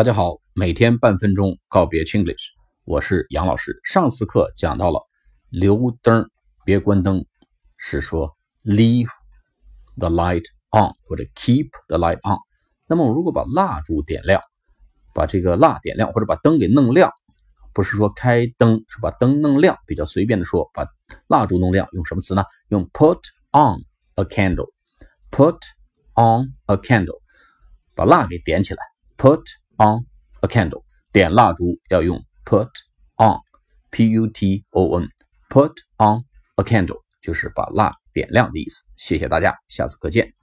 大家好，每天半分钟告别 Chinglish，我是杨老师。上次课讲到了留灯别关灯，是说 leave the light on 或者 keep the light on。那么我如果把蜡烛点亮，把这个蜡点亮或者把灯给弄亮，不是说开灯，是把灯弄亮。比较随便的说，把蜡烛弄亮，用什么词呢？用 put on a candle。put on a candle，把蜡给点起来。put On a candle，点蜡烛要用 put on，p u t o n，put on a candle 就是把蜡点亮的意思。谢谢大家，下次课见。